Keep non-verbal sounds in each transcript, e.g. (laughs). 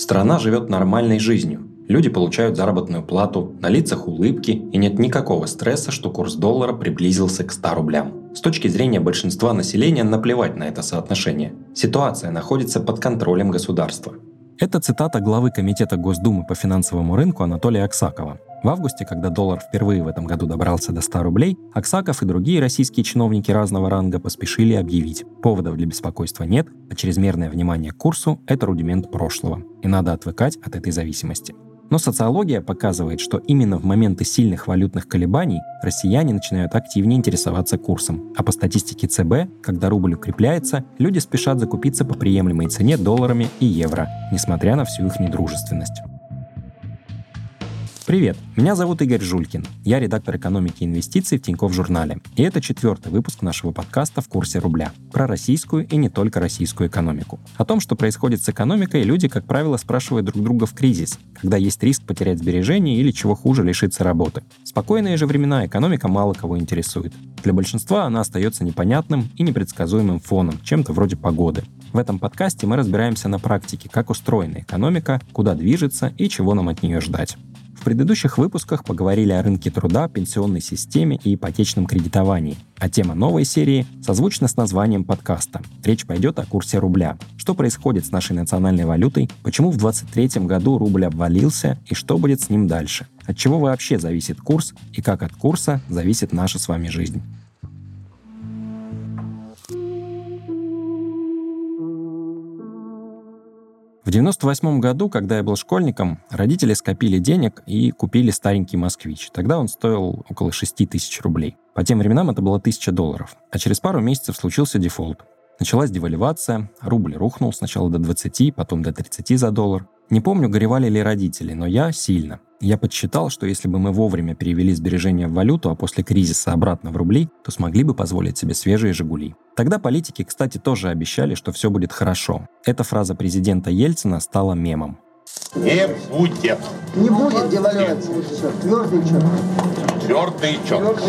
Страна живет нормальной жизнью. Люди получают заработную плату, на лицах улыбки и нет никакого стресса, что курс доллара приблизился к 100 рублям. С точки зрения большинства населения наплевать на это соотношение. Ситуация находится под контролем государства. Это цитата главы Комитета Госдумы по финансовому рынку Анатолия Аксакова. В августе, когда доллар впервые в этом году добрался до 100 рублей, Аксаков и другие российские чиновники разного ранга поспешили объявить, поводов для беспокойства нет, а чрезмерное внимание к курсу – это рудимент прошлого, и надо отвыкать от этой зависимости. Но социология показывает, что именно в моменты сильных валютных колебаний россияне начинают активнее интересоваться курсом. А по статистике ЦБ, когда рубль укрепляется, люди спешат закупиться по приемлемой цене долларами и евро, несмотря на всю их недружественность. Привет, меня зовут Игорь Жулькин. Я редактор экономики и инвестиций в Тинькофф журнале. И это четвертый выпуск нашего подкаста «В курсе рубля» про российскую и не только российскую экономику. О том, что происходит с экономикой, люди, как правило, спрашивают друг друга в кризис, когда есть риск потерять сбережения или, чего хуже, лишиться работы. В спокойные же времена экономика мало кого интересует. Для большинства она остается непонятным и непредсказуемым фоном, чем-то вроде погоды. В этом подкасте мы разбираемся на практике, как устроена экономика, куда движется и чего нам от нее ждать. В предыдущих выпусках поговорили о рынке труда, пенсионной системе и ипотечном кредитовании. А тема новой серии созвучна с названием подкаста. Речь пойдет о курсе рубля. Что происходит с нашей национальной валютой, почему в 2023 году рубль обвалился и что будет с ним дальше. От чего вообще зависит курс и как от курса зависит наша с вами жизнь. В 98 году, когда я был школьником, родители скопили денег и купили старенький «Москвич». Тогда он стоил около 6 тысяч рублей. По тем временам это было 1000 долларов. А через пару месяцев случился дефолт. Началась девальвация, рубль рухнул сначала до 20, потом до 30 за доллар. Не помню, горевали ли родители, но я сильно. Я подсчитал, что если бы мы вовремя перевели сбережения в валюту, а после кризиса обратно в рубли, то смогли бы позволить себе свежие «Жигули». Тогда политики, кстати, тоже обещали, что все будет хорошо. Эта фраза президента Ельцина стала мемом. Не будет. Не будет девальвации. Твердый чек. Твердый чек.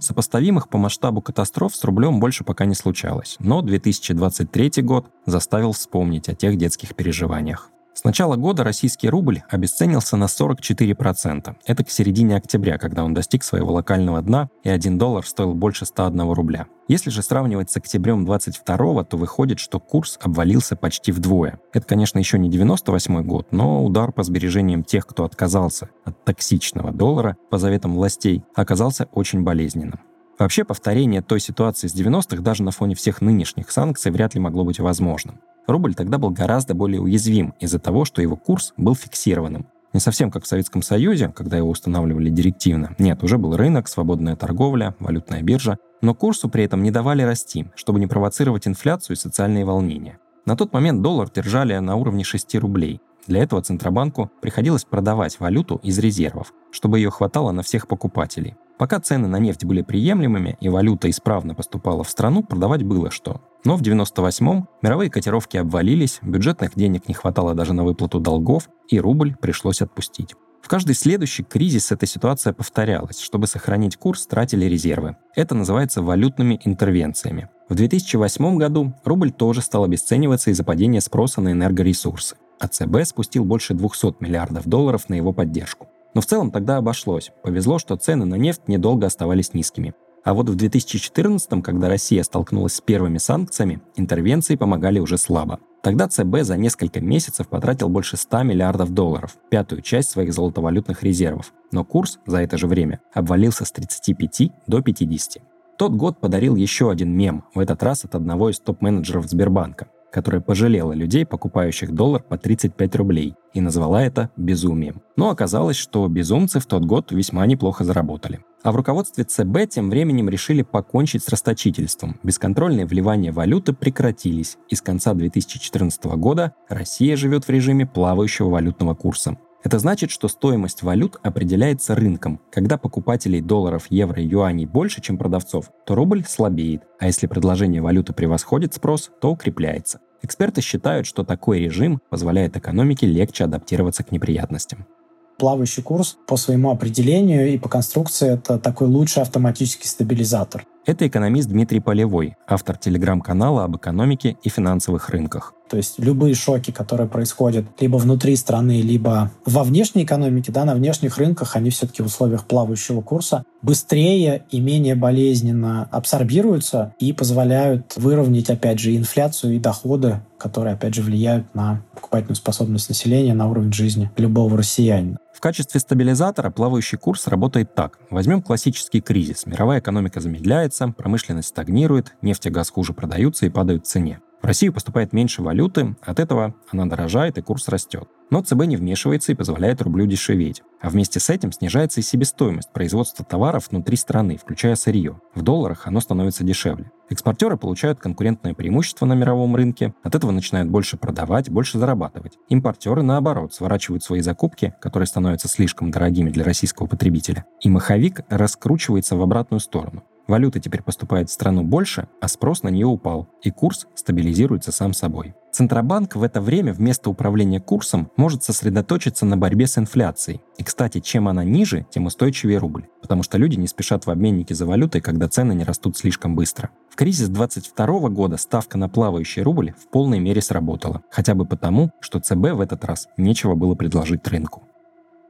Сопоставимых по масштабу катастроф с рублем больше пока не случалось, но 2023 год заставил вспомнить о тех детских переживаниях. С начала года российский рубль обесценился на 44%. Это к середине октября, когда он достиг своего локального дна, и 1 доллар стоил больше 101 рубля. Если же сравнивать с октябрем 22 то выходит, что курс обвалился почти вдвое. Это, конечно, еще не 98 год, но удар по сбережениям тех, кто отказался от токсичного доллара по заветам властей, оказался очень болезненным. Вообще, повторение той ситуации с 90-х даже на фоне всех нынешних санкций вряд ли могло быть возможным. Рубль тогда был гораздо более уязвим из-за того, что его курс был фиксированным. Не совсем как в Советском Союзе, когда его устанавливали директивно. Нет, уже был рынок, свободная торговля, валютная биржа. Но курсу при этом не давали расти, чтобы не провоцировать инфляцию и социальные волнения. На тот момент доллар держали на уровне 6 рублей. Для этого Центробанку приходилось продавать валюту из резервов, чтобы ее хватало на всех покупателей. Пока цены на нефть были приемлемыми и валюта исправно поступала в страну, продавать было что. Но в 98-м мировые котировки обвалились, бюджетных денег не хватало даже на выплату долгов, и рубль пришлось отпустить. В каждый следующий кризис эта ситуация повторялась. Чтобы сохранить курс, тратили резервы. Это называется валютными интервенциями. В 2008 году рубль тоже стал обесцениваться из-за падения спроса на энергоресурсы. А ЦБ спустил больше 200 миллиардов долларов на его поддержку. Но в целом тогда обошлось. Повезло, что цены на нефть недолго оставались низкими. А вот в 2014, когда Россия столкнулась с первыми санкциями, интервенции помогали уже слабо. Тогда ЦБ за несколько месяцев потратил больше 100 миллиардов долларов, пятую часть своих золотовалютных резервов. Но курс за это же время обвалился с 35 до 50. Тот год подарил еще один мем, в этот раз от одного из топ-менеджеров Сбербанка которая пожалела людей, покупающих доллар по 35 рублей, и назвала это безумием. Но оказалось, что безумцы в тот год весьма неплохо заработали. А в руководстве ЦБ тем временем решили покончить с расточительством. Бесконтрольные вливания валюты прекратились, и с конца 2014 года Россия живет в режиме плавающего валютного курса. Это значит, что стоимость валют определяется рынком. Когда покупателей долларов, евро и юаней больше, чем продавцов, то рубль слабеет, а если предложение валюты превосходит спрос, то укрепляется. Эксперты считают, что такой режим позволяет экономике легче адаптироваться к неприятностям плавающий курс по своему определению и по конструкции это такой лучший автоматический стабилизатор. Это экономист Дмитрий Полевой, автор телеграм-канала об экономике и финансовых рынках. То есть любые шоки, которые происходят либо внутри страны, либо во внешней экономике, да, на внешних рынках, они все-таки в условиях плавающего курса быстрее и менее болезненно абсорбируются и позволяют выровнять, опять же, инфляцию и доходы, которые, опять же, влияют на покупательную способность населения, на уровень жизни любого россиянина. В качестве стабилизатора плавающий курс работает так. Возьмем классический кризис. Мировая экономика замедляется, промышленность стагнирует, нефть и газ хуже продаются и падают в цене. В Россию поступает меньше валюты, от этого она дорожает и курс растет. Но ЦБ не вмешивается и позволяет рублю дешеветь. А вместе с этим снижается и себестоимость производства товаров внутри страны, включая сырье. В долларах оно становится дешевле. Экспортеры получают конкурентное преимущество на мировом рынке, от этого начинают больше продавать, больше зарабатывать. Импортеры, наоборот, сворачивают свои закупки, которые становятся слишком дорогими для российского потребителя. И маховик раскручивается в обратную сторону. Валюты теперь поступает в страну больше, а спрос на нее упал, и курс стабилизируется сам собой. Центробанк в это время вместо управления курсом может сосредоточиться на борьбе с инфляцией. И, кстати, чем она ниже, тем устойчивее рубль, потому что люди не спешат в обменники за валютой, когда цены не растут слишком быстро. В кризис 22 года ставка на плавающий рубль в полной мере сработала, хотя бы потому, что ЦБ в этот раз нечего было предложить рынку.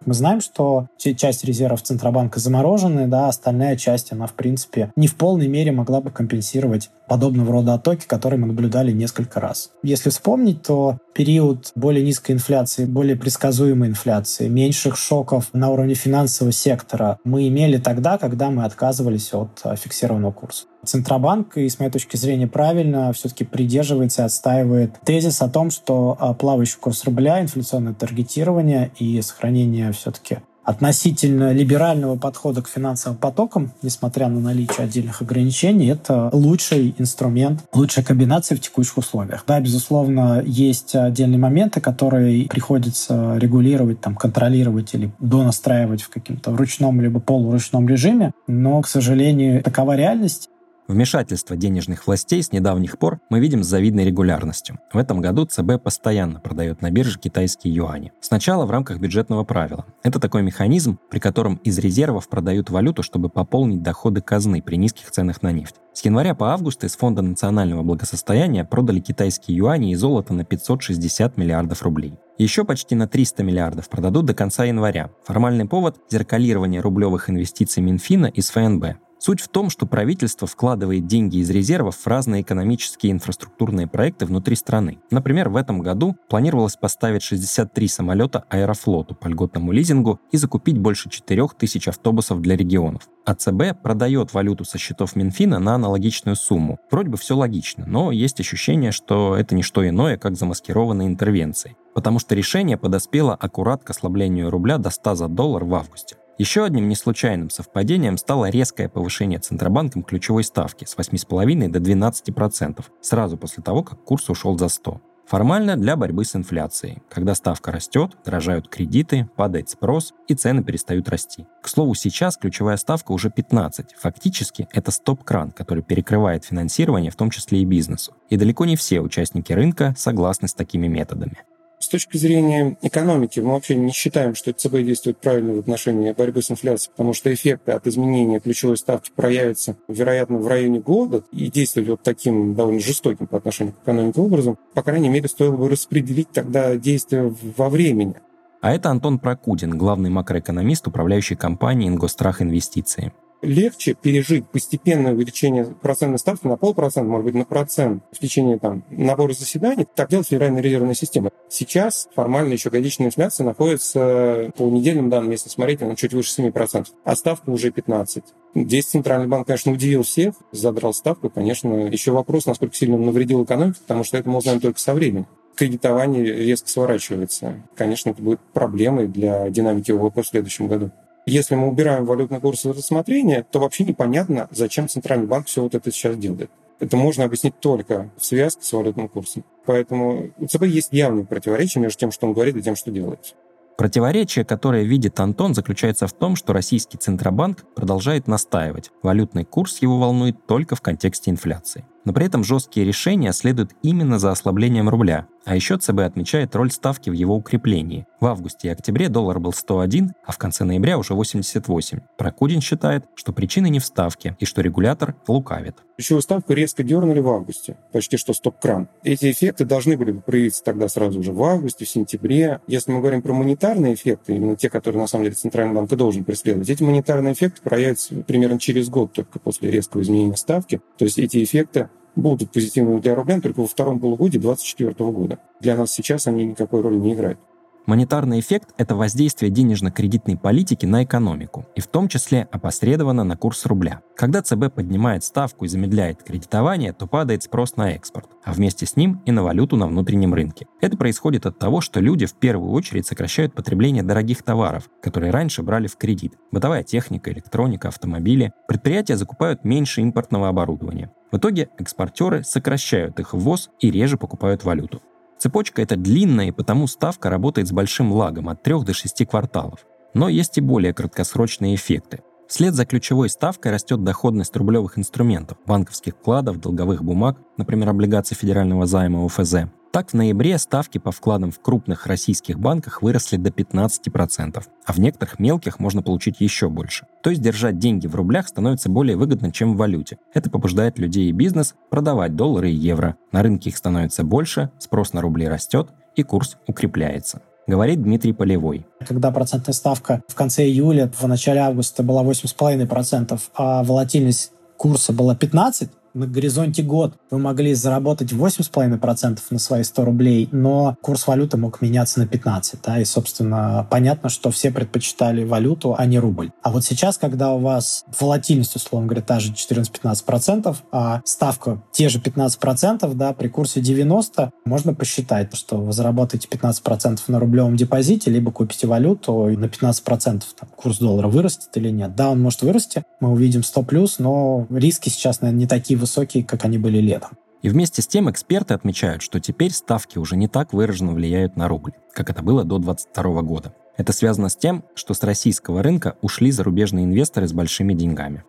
Мы знаем, что часть резервов Центробанка заморожены, да, остальная часть, она, в принципе, не в полной мере могла бы компенсировать подобного рода оттоки, которые мы наблюдали несколько раз. Если вспомнить, то период более низкой инфляции, более предсказуемой инфляции, меньших шоков на уровне финансового сектора мы имели тогда, когда мы отказывались от а, фиксированного курса. Центробанк, и с моей точки зрения правильно, все-таки придерживается и отстаивает тезис о том, что а, плавающий курс рубля, инфляционное таргетирование и сохранение все-таки относительно либерального подхода к финансовым потокам, несмотря на наличие отдельных ограничений, это лучший инструмент, лучшая комбинация в текущих условиях. Да, безусловно, есть отдельные моменты, которые приходится регулировать, там, контролировать или донастраивать в каком-то ручном либо полуручном режиме, но, к сожалению, такова реальность, Вмешательство денежных властей с недавних пор мы видим с завидной регулярностью. В этом году ЦБ постоянно продает на бирже китайские юани. Сначала в рамках бюджетного правила. Это такой механизм, при котором из резервов продают валюту, чтобы пополнить доходы казны при низких ценах на нефть. С января по август из Фонда национального благосостояния продали китайские юани и золото на 560 миллиардов рублей. Еще почти на 300 миллиардов продадут до конца января. Формальный повод – зеркалирование рублевых инвестиций Минфина из ФНБ. Суть в том, что правительство вкладывает деньги из резервов в разные экономические и инфраструктурные проекты внутри страны. Например, в этом году планировалось поставить 63 самолета Аэрофлоту по льготному лизингу и закупить больше 4000 автобусов для регионов. А ЦБ продает валюту со счетов Минфина на аналогичную сумму. Вроде бы все логично, но есть ощущение, что это не что иное, как замаскированные интервенции. Потому что решение подоспело аккурат к ослаблению рубля до 100 за доллар в августе. Еще одним неслучайным совпадением стало резкое повышение Центробанком ключевой ставки с 8,5 до 12%, сразу после того, как курс ушел за 100. Формально для борьбы с инфляцией. Когда ставка растет, дорожают кредиты, падает спрос и цены перестают расти. К слову, сейчас ключевая ставка уже 15. Фактически это стоп-кран, который перекрывает финансирование, в том числе и бизнесу. И далеко не все участники рынка согласны с такими методами. С точки зрения экономики мы вообще не считаем, что ЦБ действует правильно в отношении борьбы с инфляцией, потому что эффекты от изменения ключевой ставки проявятся, вероятно, в районе года, и действовали вот таким довольно жестоким по отношению к экономике образом, по крайней мере, стоило бы распределить тогда действия во времени. А это Антон Прокудин, главный макроэкономист управляющей компании «Ингострах Инвестиции» легче пережить постепенное увеличение процентной ставки на полпроцента, может быть, на процент в течение там, набора заседаний. Так делает Федеральная резервная система. Сейчас формально еще годичная инфляция находится по недельным данным, если смотреть, на чуть выше 7%, а ставка уже 15%. Здесь Центральный банк, конечно, удивил всех, задрал ставку. Конечно, еще вопрос, насколько сильно он навредил экономике, потому что это мы узнаем только со временем кредитование резко сворачивается. Конечно, это будет проблемой для динамики ВВП в следующем году. Если мы убираем валютный курс из рассмотрения, то вообще непонятно, зачем Центральный банк все вот это сейчас делает. Это можно объяснить только в связке с валютным курсом. Поэтому у ЦБ есть явные противоречия между тем, что он говорит, и тем, что делает. Противоречие, которое видит Антон, заключается в том, что российский Центробанк продолжает настаивать. Валютный курс его волнует только в контексте инфляции. Но при этом жесткие решения следуют именно за ослаблением рубля. А еще ЦБ отмечает роль ставки в его укреплении. В августе и октябре доллар был 101, а в конце ноября уже 88. Прокудин считает, что причины не в ставке и что регулятор лукавит. Ключевую ставку резко дернули в августе, почти что стоп-кран. Эти эффекты должны были проявиться тогда сразу же в августе, в сентябре. Если мы говорим про монетарные эффекты, именно те, которые на самом деле Центральный банк и должен преследовать, эти монетарные эффекты проявятся примерно через год только после резкого изменения ставки. То есть эти эффекты будут позитивными для рубля только во втором полугодии 2024 года. Для нас сейчас они никакой роли не играют. Монетарный эффект – это воздействие денежно-кредитной политики на экономику, и в том числе опосредованно на курс рубля. Когда ЦБ поднимает ставку и замедляет кредитование, то падает спрос на экспорт, а вместе с ним и на валюту на внутреннем рынке. Это происходит от того, что люди в первую очередь сокращают потребление дорогих товаров, которые раньше брали в кредит. Бытовая техника, электроника, автомобили. Предприятия закупают меньше импортного оборудования. В итоге экспортеры сокращают их ввоз и реже покупают валюту. Цепочка эта длинная, и потому ставка работает с большим лагом от 3 до 6 кварталов. Но есть и более краткосрочные эффекты. Вслед за ключевой ставкой растет доходность рублевых инструментов, банковских вкладов, долговых бумаг, например, облигаций федерального займа ОФЗ, так, в ноябре ставки по вкладам в крупных российских банках выросли до 15%, а в некоторых мелких можно получить еще больше. То есть держать деньги в рублях становится более выгодно, чем в валюте. Это побуждает людей и бизнес продавать доллары и евро. На рынке их становится больше, спрос на рубли растет, и курс укрепляется говорит Дмитрий Полевой. Когда процентная ставка в конце июля, в начале августа была 8,5%, а волатильность курса была 15%, на горизонте год вы могли заработать 8,5% на свои 100 рублей, но курс валюты мог меняться на 15, да, и, собственно, понятно, что все предпочитали валюту, а не рубль. А вот сейчас, когда у вас волатильность, условно говоря, та же 14-15%, а ставка те же 15%, да, при курсе 90, можно посчитать, что вы заработаете 15% на рублевом депозите, либо купите валюту, и на 15% там, курс доллара вырастет или нет. Да, он может вырасти, мы увидим 100 плюс, но риски сейчас, наверное, не такие высокие, как они были летом. И вместе с тем эксперты отмечают, что теперь ставки уже не так выраженно влияют на рубль, как это было до 2022 года. Это связано с тем, что с российского рынка ушли зарубежные инвесторы с большими деньгами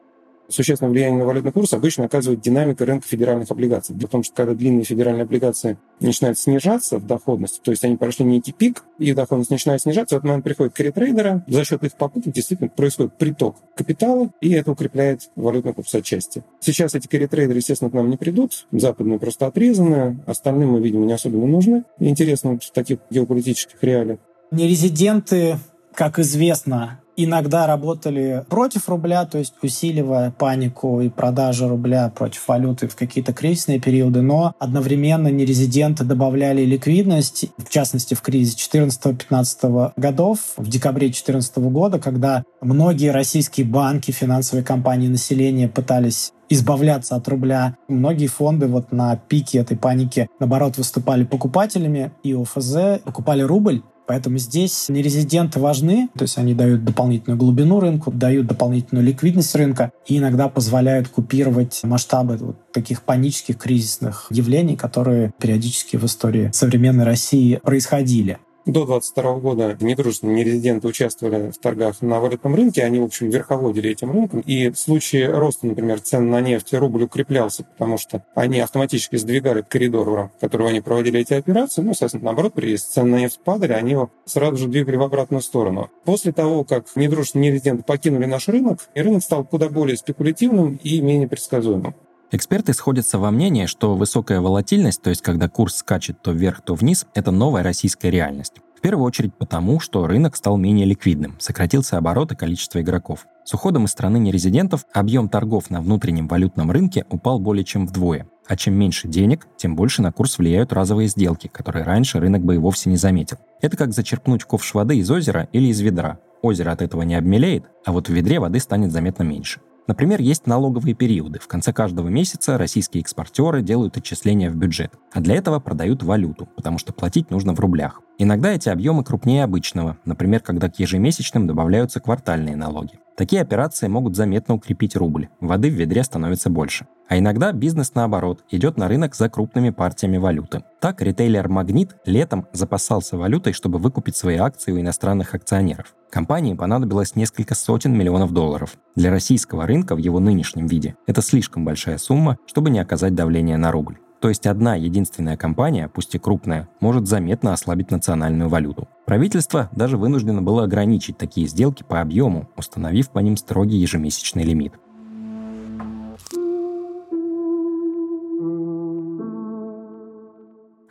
существенное влияние на валютный курс обычно оказывает динамика рынка федеральных облигаций. Потому что когда длинные федеральные облигации начинают снижаться в доходности, то есть они прошли некий пик, их доходность начинает снижаться, в момент приходят карри-трейдеры, за счет их покупок действительно происходит приток капитала, и это укрепляет валютный курс отчасти. Сейчас эти карри-трейдеры, естественно, к нам не придут, западные просто отрезаны, остальным мы, видимо, не особенно нужны. Интересно в таких геополитических реалиях. Нерезиденты, как известно, иногда работали против рубля, то есть усиливая панику и продажи рубля против валюты в какие-то кризисные периоды, но одновременно нерезиденты добавляли ликвидность, в частности в кризисе 14-15 годов, в декабре 2014 года, когда многие российские банки, финансовые компании, населения пытались избавляться от рубля. Многие фонды вот на пике этой паники, наоборот, выступали покупателями и ОФЗ, покупали рубль, Поэтому здесь нерезиденты важны, то есть они дают дополнительную глубину рынку, дают дополнительную ликвидность рынка и иногда позволяют купировать масштабы вот таких панических кризисных явлений, которые периодически в истории современной России происходили. До 2022 года недружественные нерезиденты участвовали в торгах на валютном рынке, они, в общем, верховодили этим рынком. И в случае роста, например, цен на нефть рубль укреплялся, потому что они автоматически сдвигали коридор, в рамках которого они проводили эти операции. Ну, соответственно, наоборот, при цены на нефть падали, они его сразу же двигали в обратную сторону. После того, как недружественные нерезиденты покинули наш рынок, рынок стал куда более спекулятивным и менее предсказуемым. Эксперты сходятся во мнении, что высокая волатильность, то есть когда курс скачет то вверх, то вниз, это новая российская реальность. В первую очередь потому, что рынок стал менее ликвидным, сократился оборот и количество игроков. С уходом из страны нерезидентов объем торгов на внутреннем валютном рынке упал более чем вдвое. А чем меньше денег, тем больше на курс влияют разовые сделки, которые раньше рынок бы и вовсе не заметил. Это как зачерпнуть ковш воды из озера или из ведра. Озеро от этого не обмелеет, а вот в ведре воды станет заметно меньше. Например, есть налоговые периоды. В конце каждого месяца российские экспортеры делают отчисления в бюджет, а для этого продают валюту, потому что платить нужно в рублях. Иногда эти объемы крупнее обычного, например, когда к ежемесячным добавляются квартальные налоги. Такие операции могут заметно укрепить рубль, воды в ведре становится больше. А иногда бизнес, наоборот, идет на рынок за крупными партиями валюты. Так, ритейлер «Магнит» летом запасался валютой, чтобы выкупить свои акции у иностранных акционеров. Компании понадобилось несколько сотен миллионов долларов. Для российского рынка в его нынешнем виде это слишком большая сумма, чтобы не оказать давления на рубль. То есть одна единственная компания, пусть и крупная, может заметно ослабить национальную валюту. Правительство даже вынуждено было ограничить такие сделки по объему, установив по ним строгий ежемесячный лимит.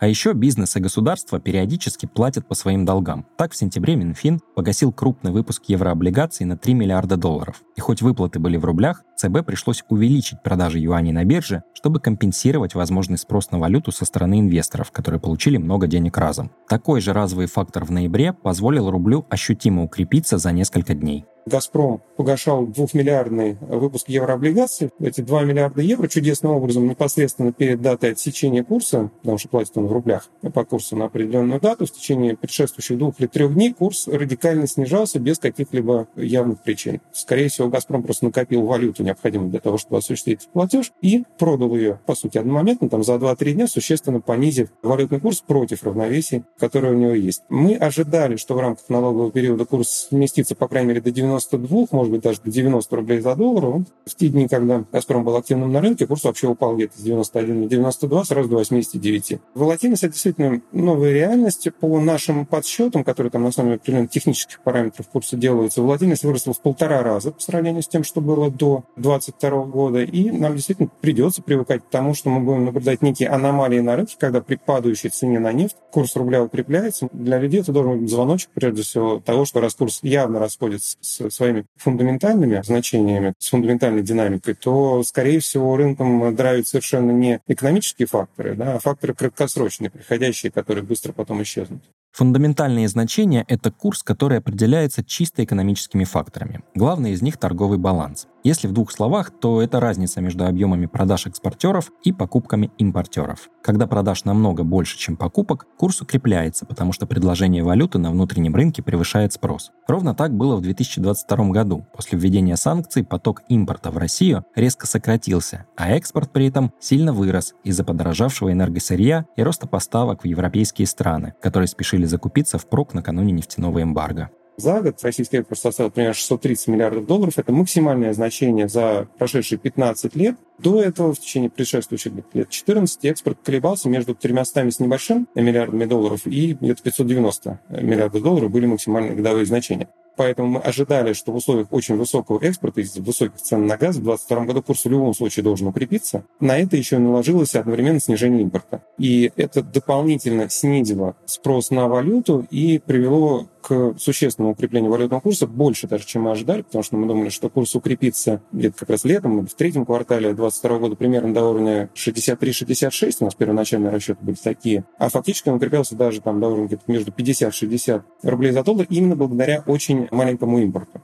А еще бизнес и государство периодически платят по своим долгам. Так, в сентябре Минфин погасил крупный выпуск еврооблигаций на 3 миллиарда долларов. И хоть выплаты были в рублях, ЦБ пришлось увеличить продажи юаней на бирже, чтобы компенсировать возможный спрос на валюту со стороны инвесторов, которые получили много денег разом. Такой же разовый фактор в ноябре позволил рублю ощутимо укрепиться за несколько дней. «Газпром» погашал двухмиллиардный выпуск еврооблигаций. Эти 2 миллиарда евро чудесным образом непосредственно перед датой отсечения курса, потому что платит он в рублях по курсу на определенную дату, в течение предшествующих двух или трех дней курс радикально снижался без каких-либо явных причин. Скорее всего, «Газпром» просто накопил валюту, необходимую для того, чтобы осуществить платеж, и продал ее, по сути, одномоментно, там, за 2-3 дня, существенно понизив валютный курс против равновесия, которое у него есть. Мы ожидали, что в рамках налогового периода курс сместится, по крайней мере, до 90 92, может быть, даже до 90 рублей за доллар. В те дни, когда «Газпром» был активным на рынке, курс вообще упал где-то с 91 на 92, сразу до 89. Волатильность – это действительно новая реальность. По нашим подсчетам, которые там на основе определенных технических параметров курса делаются, волатильность выросла в полтора раза по сравнению с тем, что было до 2022 года. И нам действительно придется привыкать к тому, что мы будем наблюдать некие аномалии на рынке, когда при падающей цене на нефть курс рубля укрепляется. Для людей это должен быть звоночек, прежде всего, того, что раз курс явно расходится с своими фундаментальными значениями, с фундаментальной динамикой, то, скорее всего, рынком драйвят совершенно не экономические факторы, да, а факторы краткосрочные, приходящие, которые быстро потом исчезнут. Фундаментальные значения – это курс, который определяется чисто экономическими факторами. Главный из них – торговый баланс. Если в двух словах, то это разница между объемами продаж экспортеров и покупками импортеров. Когда продаж намного больше, чем покупок, курс укрепляется, потому что предложение валюты на внутреннем рынке превышает спрос. Ровно так было в 2022 году. После введения санкций поток импорта в Россию резко сократился, а экспорт при этом сильно вырос из-за подорожавшего энергосырья и роста поставок в европейские страны, которые спешили закупиться впрок накануне нефтяного эмбарго. За год российский экспорт составил примерно 630 миллиардов долларов. Это максимальное значение за прошедшие 15 лет. До этого, в течение предшествующих лет 14, экспорт колебался между 300 с небольшим миллиардами долларов и где-то 590 миллиардов долларов были максимальные годовые значения. Поэтому мы ожидали, что в условиях очень высокого экспорта, из-за высоких цен на газ, в 2022 году курс в любом случае должен укрепиться. На это еще наложилось одновременно снижение импорта. И это дополнительно снизило спрос на валюту и привело к существенному укреплению валютного курса, больше даже, чем мы ожидали, потому что мы думали, что курс укрепится где-то как раз летом, в третьем квартале 2022 года примерно до уровня 63-66, у нас первоначальные расчеты были такие, а фактически он укреплялся даже там до уровня где-то между 50-60 рублей за доллар именно благодаря очень маленькому импорту.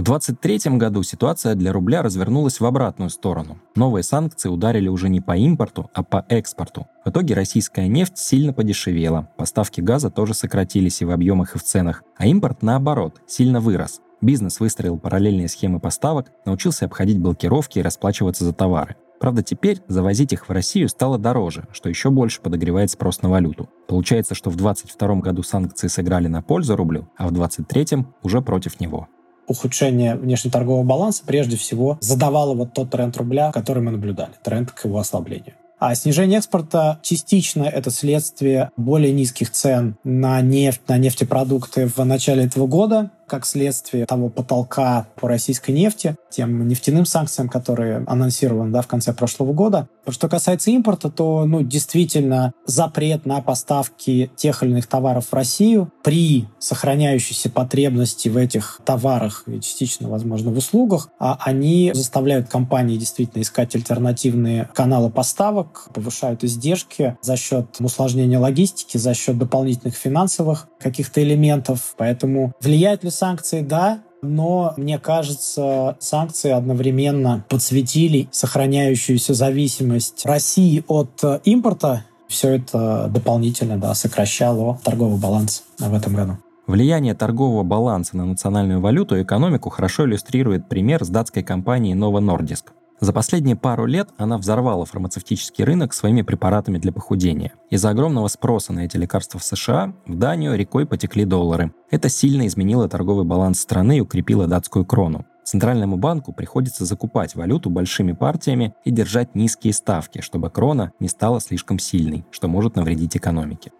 В 2023 году ситуация для рубля развернулась в обратную сторону. Новые санкции ударили уже не по импорту, а по экспорту. В итоге российская нефть сильно подешевела, поставки газа тоже сократились и в объемах, и в ценах, а импорт, наоборот, сильно вырос. Бизнес выстроил параллельные схемы поставок, научился обходить блокировки и расплачиваться за товары. Правда, теперь завозить их в Россию стало дороже, что еще больше подогревает спрос на валюту. Получается, что в 2022 году санкции сыграли на пользу рублю, а в 2023 уже против него ухудшение внешнеторгового баланса прежде всего задавало вот тот тренд рубля, который мы наблюдали, тренд к его ослаблению. А снижение экспорта частично это следствие более низких цен на нефть, на нефтепродукты в начале этого года, как следствие того потолка по российской нефти, тем нефтяным санкциям, которые анонсированы да, в конце прошлого года. Что касается импорта, то ну, действительно запрет на поставки тех или иных товаров в Россию при сохраняющейся потребности в этих товарах и частично, возможно, в услугах, а они заставляют компании действительно искать альтернативные каналы поставок, повышают издержки за счет усложнения логистики, за счет дополнительных финансовых каких-то элементов. Поэтому влияет ли санкции, да, но, мне кажется, санкции одновременно подсветили сохраняющуюся зависимость России от э, импорта Все это дополнительно да, сокращало торговый баланс в этом году. Влияние торгового баланса на национальную валюту и экономику хорошо иллюстрирует пример с датской компанией Novo Nordisk. За последние пару лет она взорвала фармацевтический рынок своими препаратами для похудения. Из-за огромного спроса на эти лекарства в США в Данию рекой потекли доллары. Это сильно изменило торговый баланс страны и укрепило датскую крону. Центральному банку приходится закупать валюту большими партиями и держать низкие ставки, чтобы крона не стала слишком сильной, что может навредить экономике.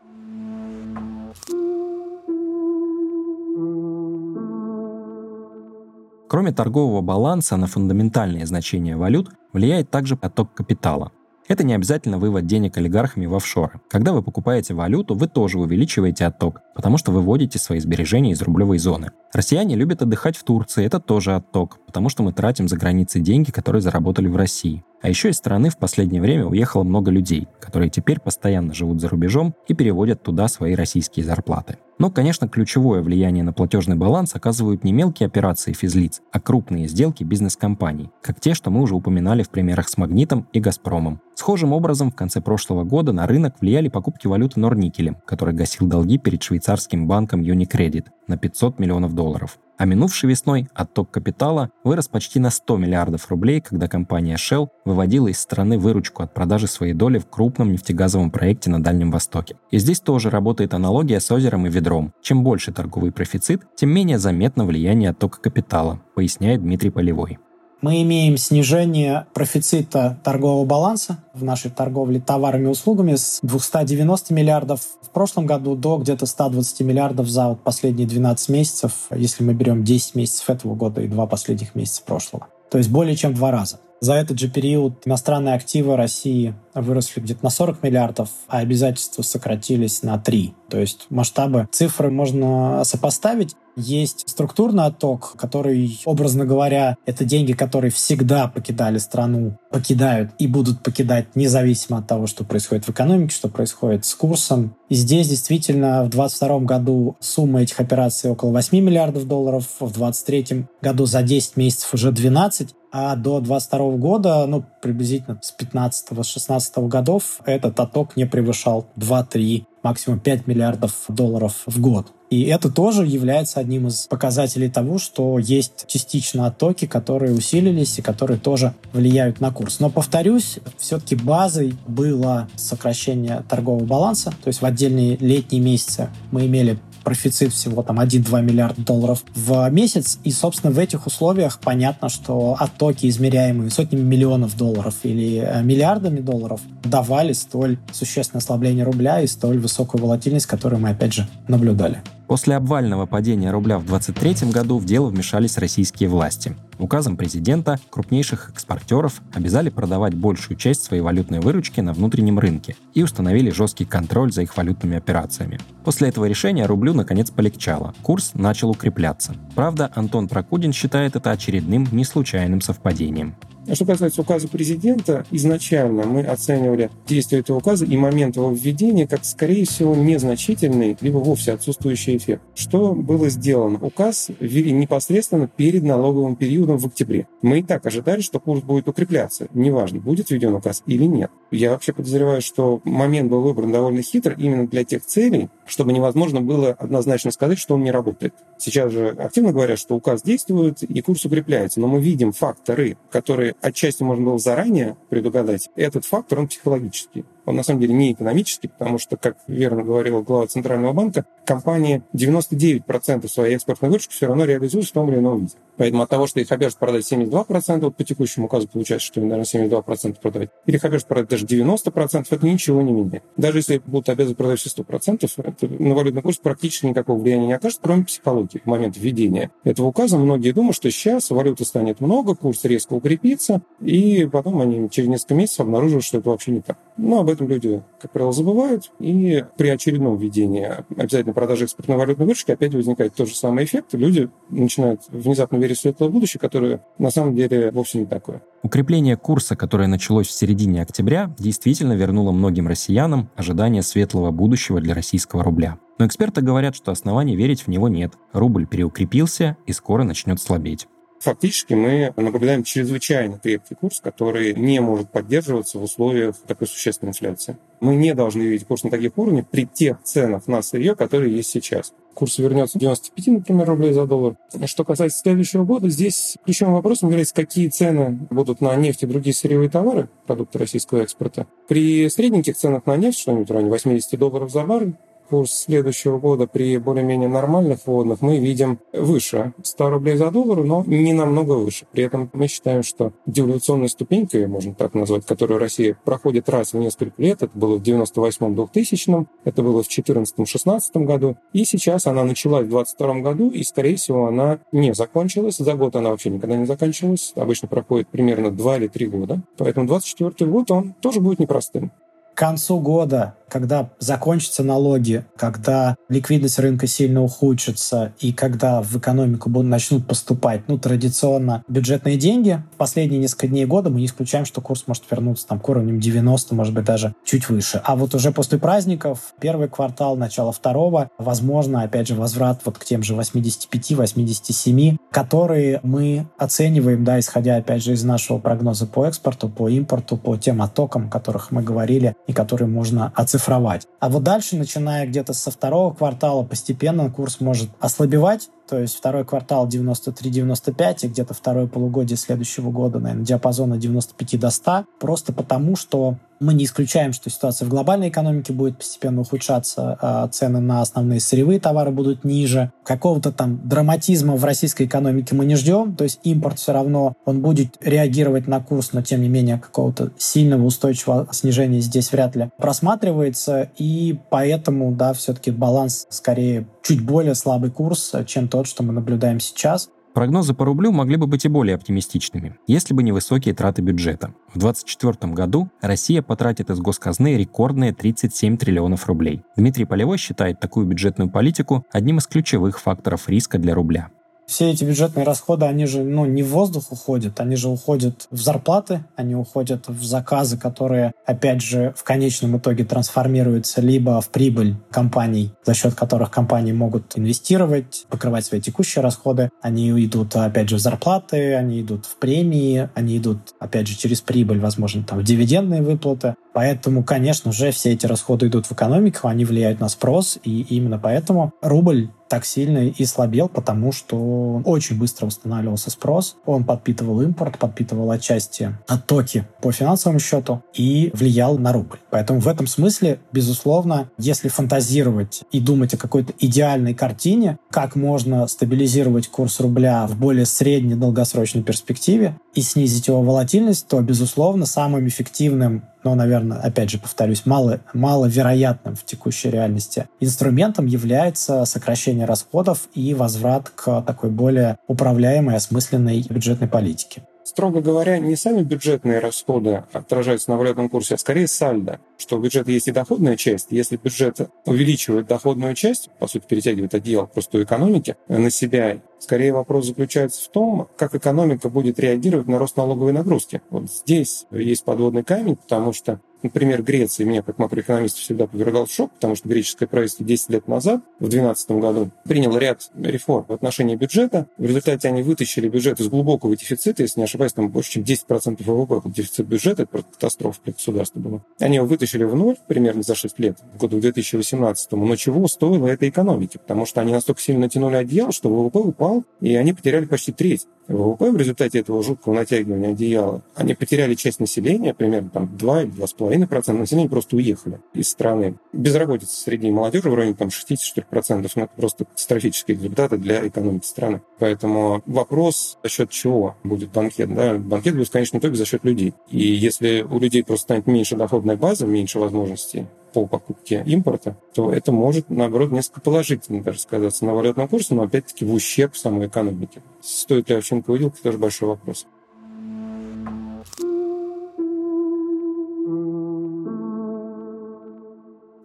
Кроме торгового баланса на фундаментальные значения валют влияет также поток капитала. Это не обязательно вывод денег олигархами в офшоры. Когда вы покупаете валюту, вы тоже увеличиваете отток, потому что выводите свои сбережения из рублевой зоны. Россияне любят отдыхать в Турции, это тоже отток, потому что мы тратим за границей деньги, которые заработали в России. А еще из страны в последнее время уехало много людей, которые теперь постоянно живут за рубежом и переводят туда свои российские зарплаты. Но, конечно, ключевое влияние на платежный баланс оказывают не мелкие операции физлиц, а крупные сделки бизнес-компаний, как те, что мы уже упоминали в примерах с «Магнитом» и «Газпромом». Схожим образом в конце прошлого года на рынок влияли покупки валюты Норникелем, который гасил долги перед швейцарским банком Unicredit на 500 миллионов долларов. А минувшей весной отток капитала вырос почти на 100 миллиардов рублей, когда компания Shell выводила из страны выручку от продажи своей доли в крупном нефтегазовом проекте на Дальнем Востоке. И здесь тоже работает аналогия с озером и ведром. Чем больше торговый профицит, тем менее заметно влияние оттока капитала, поясняет Дмитрий Полевой. Мы имеем снижение профицита торгового баланса в нашей торговле товарами и услугами с 290 миллиардов в прошлом году до где-то 120 миллиардов за вот последние 12 месяцев, если мы берем 10 месяцев этого года и два последних месяца прошлого. То есть более чем в два раза. За этот же период иностранные активы России выросли где-то на 40 миллиардов, а обязательства сократились на 3. То есть масштабы цифры можно сопоставить. Есть структурный отток, который, образно говоря, это деньги, которые всегда покидали страну, покидают и будут покидать независимо от того, что происходит в экономике, что происходит с курсом. И здесь действительно в 2022 году сумма этих операций около 8 миллиардов долларов, в 2023 году за 10 месяцев уже 12, а до 22 года, ну, приблизительно с 15-16 годов, этот отток не превышал 2-3, максимум 5 миллиардов долларов в год. И это тоже является одним из показателей того, что есть частично оттоки, которые усилились и которые тоже влияют на курс. Но, повторюсь, все-таки базой было сокращение торгового баланса. То есть в отдельные летние месяцы мы имели профицит всего там 1-2 миллиарда долларов в месяц. И, собственно, в этих условиях понятно, что оттоки, измеряемые сотнями миллионов долларов или э, миллиардами долларов, давали столь существенное ослабление рубля и столь высокую волатильность, которую мы, опять же, наблюдали. После обвального падения рубля в 2023 году в дело вмешались российские власти. Указом президента крупнейших экспортеров обязали продавать большую часть своей валютной выручки на внутреннем рынке и установили жесткий контроль за их валютными операциями. После этого решения рублю наконец полегчало, курс начал укрепляться. Правда, Антон Прокудин считает это очередным неслучайным совпадением. А что касается указа президента, изначально мы оценивали действие этого указа и момент его введения как, скорее всего, незначительный, либо вовсе отсутствующий эффект. Что было сделано? Указ ввели непосредственно перед налоговым периодом в октябре. Мы и так ожидали, что курс будет укрепляться. Неважно, будет введен указ или нет. Я вообще подозреваю, что момент был выбран довольно хитро именно для тех целей, чтобы невозможно было однозначно сказать, что он не работает. Сейчас же активно говорят, что указ действует и курс укрепляется, но мы видим факторы, которые отчасти можно было заранее предугадать. Этот фактор, он психологический он на самом деле не экономический, потому что, как верно говорила глава Центрального банка, компания 99% своей экспортной выручки все равно реализует в том или ином виде. Поэтому от того, что их обяжут продать 72%, вот по текущему указу получается, что наверное, 72% продавать, или их обяжут продать даже 90%, это ничего не меняет. Даже если будут обязаны продать все 100%, это на валютный курс практически никакого влияния не окажет, кроме психологии в момент введения этого указа. Многие думают, что сейчас валюты станет много, курс резко укрепится, и потом они через несколько месяцев обнаруживают, что это вообще не так. Но об этом люди, как правило, забывают, и при очередном введении обязательно продажи экспортной валютной выручки опять возникает тот же самый эффект. Люди начинают внезапно верить светлое будущее, которое на самом деле вовсе не такое. Укрепление курса, которое началось в середине октября, действительно вернуло многим россиянам ожидание светлого будущего для российского рубля. Но эксперты говорят, что оснований верить в него нет. Рубль переукрепился и скоро начнет слабеть. Фактически мы наблюдаем чрезвычайно крепкий курс, который не может поддерживаться в условиях такой существенной инфляции. Мы не должны видеть курс на таких уровнях при тех ценах на сырье, которые есть сейчас. Курс вернется 95, например, рублей за доллар. Что касается следующего года, здесь ключевым вопросом является, какие цены будут на нефть и другие сырьевые товары, продукты российского экспорта. При средненьких ценах на нефть, что-нибудь в районе 80 долларов за баррель, курс следующего года при более-менее нормальных вводных мы видим выше 100 рублей за доллар, но не намного выше. При этом мы считаем, что деволюционная ступенька, можно так назвать, которую Россия проходит раз в несколько лет, это было в 98-2000, это было в 2014-2016 году, и сейчас она началась в 2022 году, и, скорее всего, она не закончилась. За год она вообще никогда не заканчивалась. Обычно проходит примерно 2 или 3 года. Поэтому 2024 год, он тоже будет непростым. К концу года когда закончатся налоги, когда ликвидность рынка сильно ухудшится и когда в экономику будут, начнут поступать ну, традиционно бюджетные деньги, в последние несколько дней года мы не исключаем, что курс может вернуться там, к уровням 90, может быть, даже чуть выше. А вот уже после праздников, первый квартал, начало второго, возможно, опять же, возврат вот к тем же 85-87, которые мы оцениваем, да, исходя, опять же, из нашего прогноза по экспорту, по импорту, по тем оттокам, о которых мы говорили, и которые можно оцифровать оцифровать. А вот дальше, начиная где-то со второго квартала, постепенно курс может ослабевать, то есть второй квартал 93-95 и где-то второе полугодие следующего года, наверное, диапазона 95 до 100, просто потому, что мы не исключаем, что ситуация в глобальной экономике будет постепенно ухудшаться, а цены на основные сырьевые товары будут ниже. Какого-то там драматизма в российской экономике мы не ждем, то есть импорт все равно, он будет реагировать на курс, но тем не менее какого-то сильного устойчивого снижения здесь вряд ли просматривается, и поэтому, да, все-таки баланс скорее чуть более слабый курс, чем тот, что мы наблюдаем сейчас. Прогнозы по рублю могли бы быть и более оптимистичными, если бы не высокие траты бюджета. В 2024 году Россия потратит из госказны рекордные 37 триллионов рублей. Дмитрий Полевой считает такую бюджетную политику одним из ключевых факторов риска для рубля все эти бюджетные расходы, они же ну, не в воздух уходят, они же уходят в зарплаты, они уходят в заказы, которые, опять же, в конечном итоге трансформируются либо в прибыль компаний, за счет которых компании могут инвестировать, покрывать свои текущие расходы. Они идут, опять же, в зарплаты, они идут в премии, они идут, опять же, через прибыль, возможно, там, в дивидендные выплаты. Поэтому, конечно же, все эти расходы идут в экономику, они влияют на спрос, и именно поэтому рубль так сильно и слабел, потому что очень быстро восстанавливался спрос. Он подпитывал импорт, подпитывал отчасти оттоки по финансовому счету и влиял на рубль. Поэтому в этом смысле, безусловно, если фантазировать и думать о какой-то идеальной картине, как можно стабилизировать курс рубля в более средней долгосрочной перспективе и снизить его волатильность, то, безусловно, самым эффективным но, наверное, опять же повторюсь, мало, маловероятным в текущей реальности инструментом является сокращение расходов и возврат к такой более управляемой, осмысленной бюджетной политике. Строго говоря, не сами бюджетные расходы отражаются на валютном курсе, а скорее сальдо, что у бюджета есть и доходная часть. Если бюджет увеличивает доходную часть, по сути, перетягивает одеяло просто экономики на себя, скорее вопрос заключается в том, как экономика будет реагировать на рост налоговой нагрузки. Вот здесь есть подводный камень, потому что Например, Греция меня как макроэкономист всегда повергал в шок, потому что греческое правительство 10 лет назад, в 2012 году, приняло ряд реформ в отношении бюджета. В результате они вытащили бюджет из глубокого дефицита, если не ошибаюсь, там больше, чем 10% ВВП был дефицит бюджета, это просто катастрофа для государства была. Они его вытащили в ноль примерно за 6 лет, в году 2018, но чего стоило этой экономике? Потому что они настолько сильно натянули одеяло, что ВВП упал, и они потеряли почти треть ВВП в результате этого жуткого натягивания одеяла. Они потеряли часть населения, примерно там 2 или 2,5% населения просто уехали из страны. Безработица среди молодежи в районе там 64%, но ну, это просто катастрофические результаты для экономики страны. Поэтому вопрос, за счет чего будет банкет. Да? Банкет будет в конечном итоге за счет людей. И если у людей просто станет меньше доходная база, меньше возможностей по покупке импорта, то это может, наоборот, несколько положительно даже сказаться на валютном курсе, но опять-таки в ущерб самой экономике. Стоит ли овчинка выделка, тоже большой вопрос.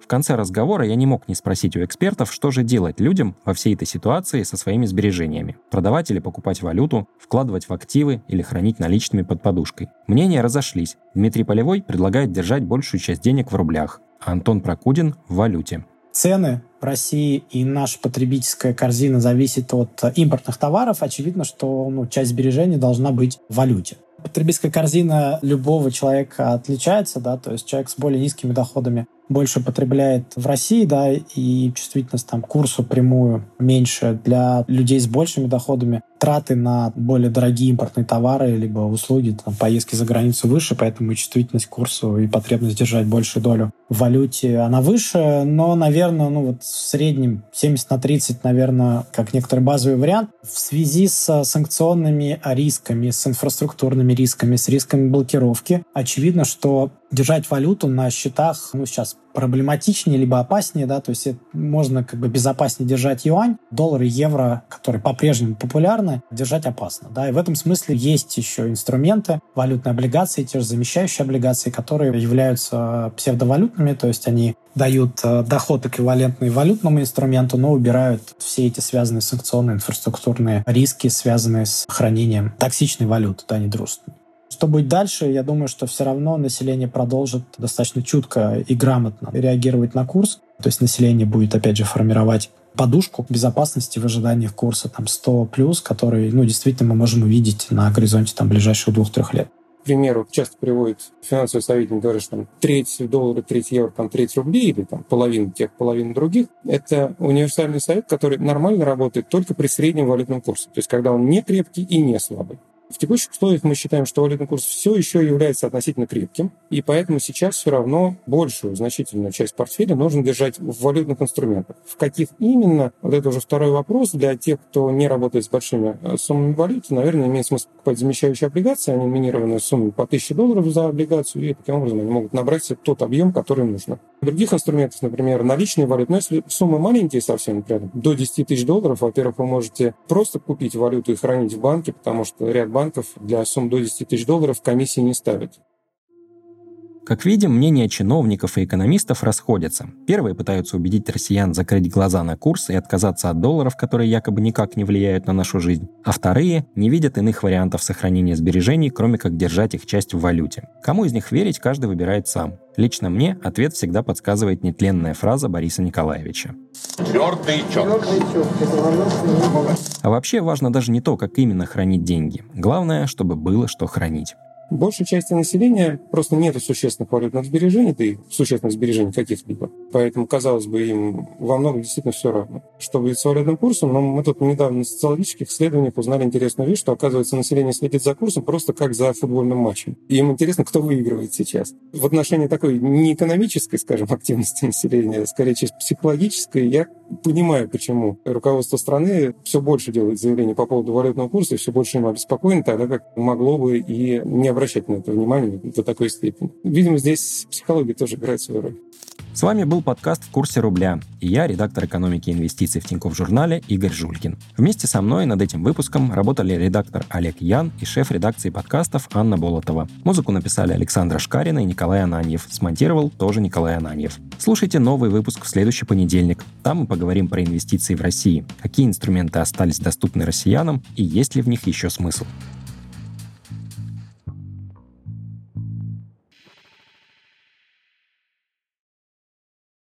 В конце разговора я не мог не спросить у экспертов, что же делать людям во всей этой ситуации со своими сбережениями. Продавать или покупать валюту, вкладывать в активы или хранить наличными под подушкой. Мнения разошлись. Дмитрий Полевой предлагает держать большую часть денег в рублях, Антон Прокудин в валюте. цены в России и наша потребительская корзина зависит от импортных товаров, очевидно, что ну, часть сбережений должна быть в валюте потребительская корзина любого человека отличается, да, то есть человек с более низкими доходами больше потребляет в России, да, и чувствительность там курсу прямую меньше для людей с большими доходами. Траты на более дорогие импортные товары либо услуги, там, поездки за границу выше, поэтому и чувствительность к курсу и потребность держать большую долю в валюте, она выше, но, наверное, ну вот в среднем 70 на 30, наверное, как некоторый базовый вариант. В связи с санкционными рисками, с инфраструктурными рисками, с рисками блокировки, очевидно, что держать валюту на счетах, ну, сейчас проблематичнее, либо опаснее, да, то есть можно как бы безопаснее держать юань, доллар и евро, которые по-прежнему популярны, держать опасно, да, и в этом смысле есть еще инструменты, валютные облигации, те же замещающие облигации, которые являются псевдовалютными, то есть они дают э, доход эквивалентный валютному инструменту, но убирают все эти связанные санкционные инфраструктурные риски, связанные с хранением токсичной валюты, да, недружественной. Что будет дальше, я думаю, что все равно население продолжит достаточно чутко и грамотно реагировать на курс. То есть население будет, опять же, формировать подушку безопасности в ожидании курса там 100 плюс, который, ну, действительно мы можем увидеть на горизонте там ближайших двух-трех лет. К примеру, часто приводит финансовый советник, говорит, что там треть доллара, треть евро, там треть рублей или там половина тех, половина других. Это универсальный совет, который нормально работает только при среднем валютном курсе. То есть, когда он не крепкий и не слабый. В текущих условиях мы считаем, что валютный курс все еще является относительно крепким, и поэтому сейчас все равно большую, значительную часть портфеля нужно держать в валютных инструментах. В каких именно, вот это уже второй вопрос. Для тех, кто не работает с большими э, суммами валюты, наверное, имеет смысл покупать замещающие облигации, они минированные суммы по 1000 долларов за облигацию, и таким образом они могут набрать тот объем, который нужно. Других инструментах, например, наличные валюты, но если суммы маленькие совсем, например, до 10 тысяч долларов, во-первых, вы можете просто купить валюту и хранить в банке, потому что ряд банков для сумм до 10 тысяч долларов комиссии не ставят. Как видим, мнения чиновников и экономистов расходятся. Первые пытаются убедить россиян закрыть глаза на курс и отказаться от долларов, которые якобы никак не влияют на нашу жизнь. А вторые не видят иных вариантов сохранения сбережений, кроме как держать их часть в валюте. Кому из них верить, каждый выбирает сам. Лично мне ответ всегда подсказывает нетленная фраза Бориса Николаевича. Твердый четко. А вообще важно даже не то, как именно хранить деньги. Главное, чтобы было что хранить. Большей части населения просто нет существенных валютных сбережений, да и существенных сбережений каких-либо. Поэтому, казалось бы, им во многом действительно все равно. Что будет с валютным курсом, но мы тут недавно на социологических исследованиях узнали интересную вещь, что, оказывается, население следит за курсом просто как за футбольным матчем. И им интересно, кто выигрывает сейчас. В отношении такой не экономической, скажем, (laughs) активности населения, а скорее чисто психологической, я понимаю, почему руководство страны все больше делает заявлений по поводу валютного курса и все больше им обеспокоено, тогда как могло бы и не обращать на это внимание до такой степени. Видимо, здесь психология тоже играет свою роль. С вами был подкаст «В курсе рубля» и я, редактор экономики и инвестиций в Тинькофф журнале Игорь Жулькин. Вместе со мной над этим выпуском работали редактор Олег Ян и шеф редакции подкастов Анна Болотова. Музыку написали Александра Шкарина и Николай Ананьев. Смонтировал тоже Николай Ананьев. Слушайте новый выпуск в следующий понедельник. Там мы поговорим про инвестиции в России, какие инструменты остались доступны россиянам и есть ли в них еще смысл.